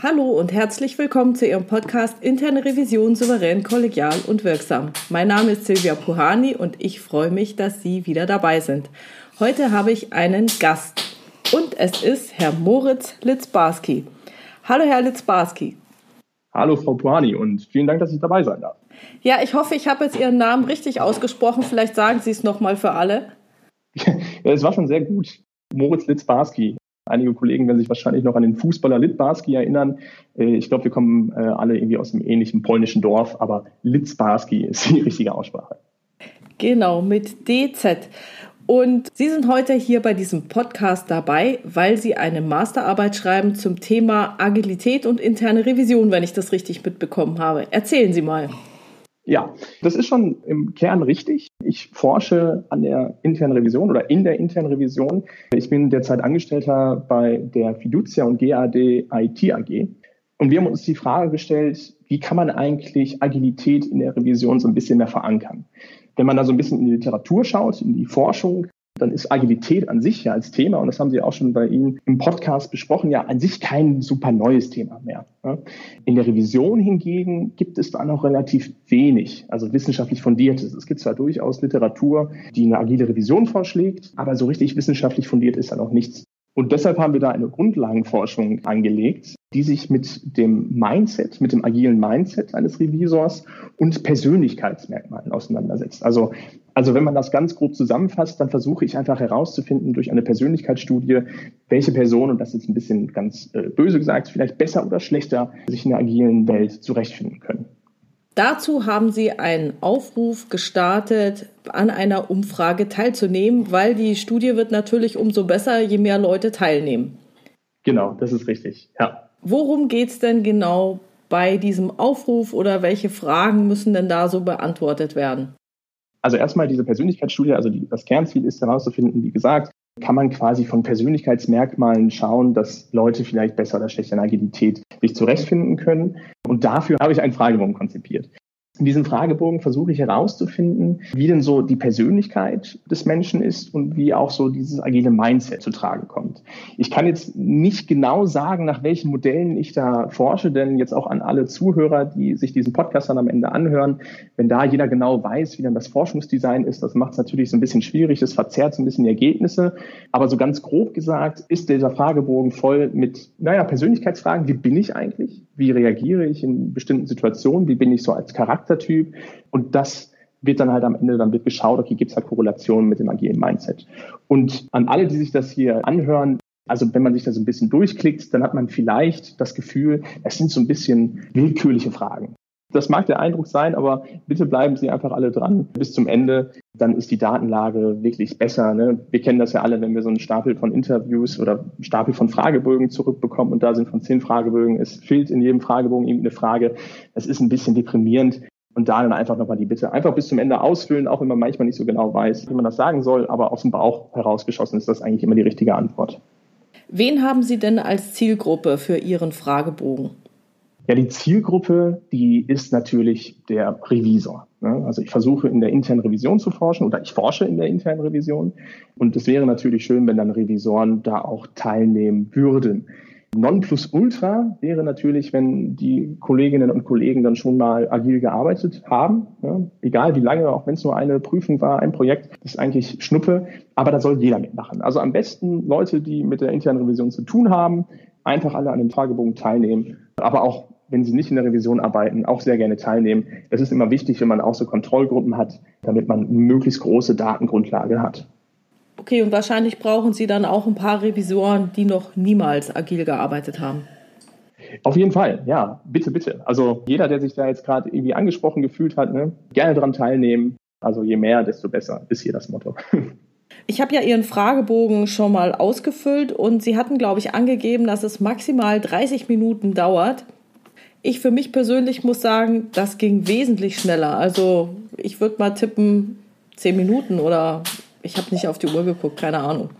Hallo und herzlich willkommen zu Ihrem Podcast Interne Revision souverän, kollegial und wirksam. Mein Name ist Silvia Puhani und ich freue mich, dass Sie wieder dabei sind. Heute habe ich einen Gast und es ist Herr Moritz Litzbarski. Hallo Herr Litzbarski. Hallo Frau Puhani und vielen Dank, dass ich dabei sein darf. Ja, ich hoffe, ich habe jetzt Ihren Namen richtig ausgesprochen. Vielleicht sagen Sie es nochmal für alle. ja, es war schon sehr gut. Moritz Litzbarski. Einige Kollegen werden sich wahrscheinlich noch an den Fußballer Litbarski erinnern. Äh, ich glaube, wir kommen äh, alle irgendwie aus einem ähnlichen polnischen Dorf, aber Litzbarski ist die richtige Aussprache. Genau, mit DZ. Und Sie sind heute hier bei diesem Podcast dabei, weil Sie eine Masterarbeit schreiben zum Thema Agilität und interne Revision, wenn ich das richtig mitbekommen habe. Erzählen Sie mal. Ja, das ist schon im Kern richtig. Ich forsche an der internen Revision oder in der internen Revision. Ich bin derzeit Angestellter bei der Fiducia und GAD IT AG. Und wir haben uns die Frage gestellt, wie kann man eigentlich Agilität in der Revision so ein bisschen mehr verankern? Wenn man da so ein bisschen in die Literatur schaut, in die Forschung, dann ist Agilität an sich ja als Thema, und das haben Sie auch schon bei Ihnen im Podcast besprochen, ja an sich kein super neues Thema mehr. In der Revision hingegen gibt es da noch relativ wenig, also wissenschaftlich fundiertes. Es gibt zwar durchaus Literatur, die eine agile Revision vorschlägt, aber so richtig wissenschaftlich fundiert ist da noch nichts. Und deshalb haben wir da eine Grundlagenforschung angelegt, die sich mit dem Mindset, mit dem agilen Mindset eines Revisors und Persönlichkeitsmerkmalen auseinandersetzt. Also, also wenn man das ganz grob zusammenfasst, dann versuche ich einfach herauszufinden durch eine Persönlichkeitsstudie, welche Person, und das ist ein bisschen ganz äh, böse gesagt, vielleicht besser oder schlechter sich in der agilen Welt zurechtfinden können. Dazu haben Sie einen Aufruf gestartet, an einer Umfrage teilzunehmen, weil die Studie wird natürlich umso besser, je mehr Leute teilnehmen. Genau, das ist richtig, ja. Worum geht es denn genau bei diesem Aufruf oder welche Fragen müssen denn da so beantwortet werden? Also erstmal diese Persönlichkeitsstudie, also die, das Kernziel ist herauszufinden, wie gesagt, kann man quasi von Persönlichkeitsmerkmalen schauen, dass Leute vielleicht besser oder schlechter in Agilität sich zurechtfinden können. Und dafür habe ich einen Fragebogen konzipiert. In diesem Fragebogen versuche ich herauszufinden, wie denn so die Persönlichkeit des Menschen ist und wie auch so dieses agile Mindset zu tragen kommt. Ich kann jetzt nicht genau sagen, nach welchen Modellen ich da forsche, denn jetzt auch an alle Zuhörer, die sich diesen Podcast dann am Ende anhören, wenn da jeder genau weiß, wie dann das Forschungsdesign ist, das macht es natürlich so ein bisschen schwierig, das verzerrt so ein bisschen die Ergebnisse. Aber so ganz grob gesagt ist dieser Fragebogen voll mit, naja, Persönlichkeitsfragen. Wie bin ich eigentlich? Wie reagiere ich in bestimmten Situationen? Wie bin ich so als Charakter? Charaktertyp und das wird dann halt am Ende, dann wird geschaut, okay, gibt es halt Korrelationen mit dem agilen Mindset. Und an alle, die sich das hier anhören, also wenn man sich da so ein bisschen durchklickt, dann hat man vielleicht das Gefühl, es sind so ein bisschen willkürliche Fragen. Das mag der Eindruck sein, aber bitte bleiben Sie einfach alle dran bis zum Ende. Dann ist die Datenlage wirklich besser. Ne? Wir kennen das ja alle, wenn wir so einen Stapel von Interviews oder einen Stapel von Fragebögen zurückbekommen und da sind von zehn Fragebögen, es fehlt in jedem Fragebogen irgendeine Frage. Das ist ein bisschen deprimierend. Und da dann einfach nochmal die Bitte, einfach bis zum Ende ausfüllen, auch wenn man manchmal nicht so genau weiß, wie man das sagen soll, aber aus dem Bauch herausgeschossen ist das eigentlich immer die richtige Antwort. Wen haben Sie denn als Zielgruppe für Ihren Fragebogen? Ja, die Zielgruppe, die ist natürlich der Revisor. Ne? Also ich versuche in der internen Revision zu forschen oder ich forsche in der internen Revision. Und es wäre natürlich schön, wenn dann Revisoren da auch teilnehmen würden. Nonplusultra wäre natürlich, wenn die Kolleginnen und Kollegen dann schon mal agil gearbeitet haben. Ja, egal wie lange, auch wenn es nur eine Prüfung war, ein Projekt, das ist eigentlich Schnuppe, aber da soll jeder mitmachen. Also am besten Leute, die mit der internen Revision zu tun haben, einfach alle an dem Fragebogen teilnehmen, aber auch wenn sie nicht in der Revision arbeiten, auch sehr gerne teilnehmen. Es ist immer wichtig, wenn man auch so Kontrollgruppen hat, damit man möglichst große Datengrundlage hat. Okay, und wahrscheinlich brauchen Sie dann auch ein paar Revisoren, die noch niemals agil gearbeitet haben. Auf jeden Fall, ja, bitte, bitte. Also jeder, der sich da jetzt gerade irgendwie angesprochen gefühlt hat, ne, gerne daran teilnehmen. Also je mehr, desto besser, ist hier das Motto. Ich habe ja Ihren Fragebogen schon mal ausgefüllt und Sie hatten, glaube ich, angegeben, dass es maximal 30 Minuten dauert. Ich für mich persönlich muss sagen, das ging wesentlich schneller. Also ich würde mal tippen 10 Minuten oder ich habe nicht auf die Uhr geguckt, keine Ahnung.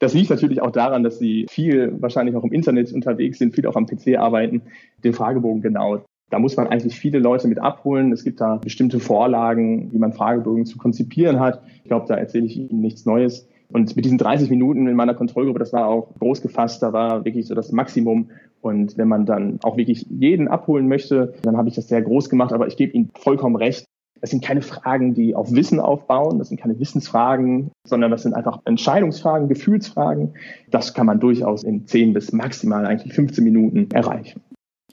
Das liegt natürlich auch daran, dass Sie viel wahrscheinlich auch im Internet unterwegs sind, viel auch am PC arbeiten, den Fragebogen genau. Da muss man eigentlich viele Leute mit abholen. Es gibt da bestimmte Vorlagen, wie man Fragebogen zu konzipieren hat. Ich glaube, da erzähle ich Ihnen nichts Neues. Und mit diesen 30 Minuten in meiner Kontrollgruppe, das war auch groß gefasst, da war wirklich so das Maximum. Und wenn man dann auch wirklich jeden abholen möchte, dann habe ich das sehr groß gemacht. Aber ich gebe Ihnen vollkommen recht. Das sind keine Fragen, die auf Wissen aufbauen. Das sind keine Wissensfragen, sondern das sind einfach Entscheidungsfragen, Gefühlsfragen. Das kann man durchaus in 10 bis maximal eigentlich 15 Minuten erreichen.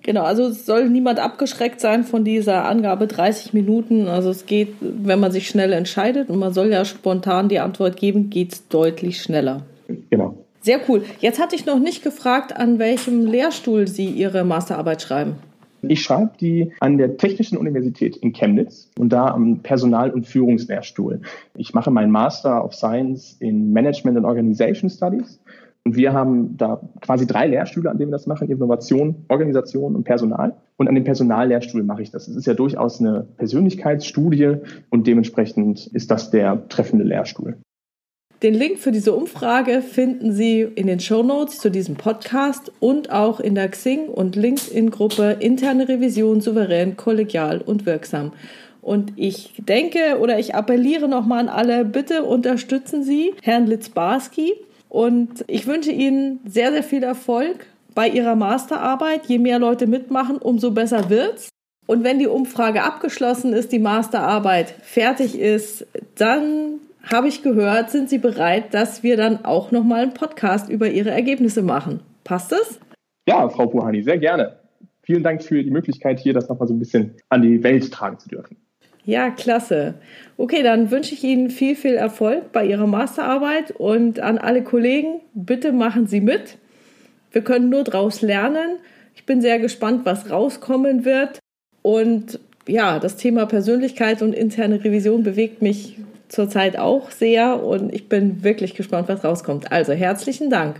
Genau, also es soll niemand abgeschreckt sein von dieser Angabe 30 Minuten. Also es geht, wenn man sich schnell entscheidet und man soll ja spontan die Antwort geben, geht es deutlich schneller. Genau. Sehr cool. Jetzt hatte ich noch nicht gefragt, an welchem Lehrstuhl Sie Ihre Masterarbeit schreiben. Ich schreibe die an der Technischen Universität in Chemnitz und da am Personal- und Führungslehrstuhl. Ich mache meinen Master of Science in Management and Organization Studies und wir haben da quasi drei Lehrstühle, an denen wir das machen, Innovation, Organisation und Personal. Und an dem Personallehrstuhl mache ich das. Es ist ja durchaus eine Persönlichkeitsstudie und dementsprechend ist das der treffende Lehrstuhl. Den Link für diese Umfrage finden Sie in den Show Notes zu diesem Podcast und auch in der Xing und LinkedIn-Gruppe Interne Revision souverän, kollegial und wirksam. Und ich denke oder ich appelliere nochmal an alle, bitte unterstützen Sie Herrn Litzbarski und ich wünsche Ihnen sehr, sehr viel Erfolg bei Ihrer Masterarbeit. Je mehr Leute mitmachen, umso besser wird's. Und wenn die Umfrage abgeschlossen ist, die Masterarbeit fertig ist, dann habe ich gehört, sind Sie bereit, dass wir dann auch nochmal einen Podcast über Ihre Ergebnisse machen. Passt es? Ja, Frau Puhani, sehr gerne. Vielen Dank für die Möglichkeit, hier das nochmal so ein bisschen an die Welt tragen zu dürfen. Ja, klasse. Okay, dann wünsche ich Ihnen viel, viel Erfolg bei Ihrer Masterarbeit und an alle Kollegen, bitte machen Sie mit. Wir können nur daraus lernen. Ich bin sehr gespannt, was rauskommen wird. Und ja, das Thema Persönlichkeit und interne Revision bewegt mich zurzeit auch sehr und ich bin wirklich gespannt, was rauskommt. Also herzlichen Dank.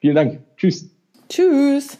Vielen Dank. Tschüss. Tschüss.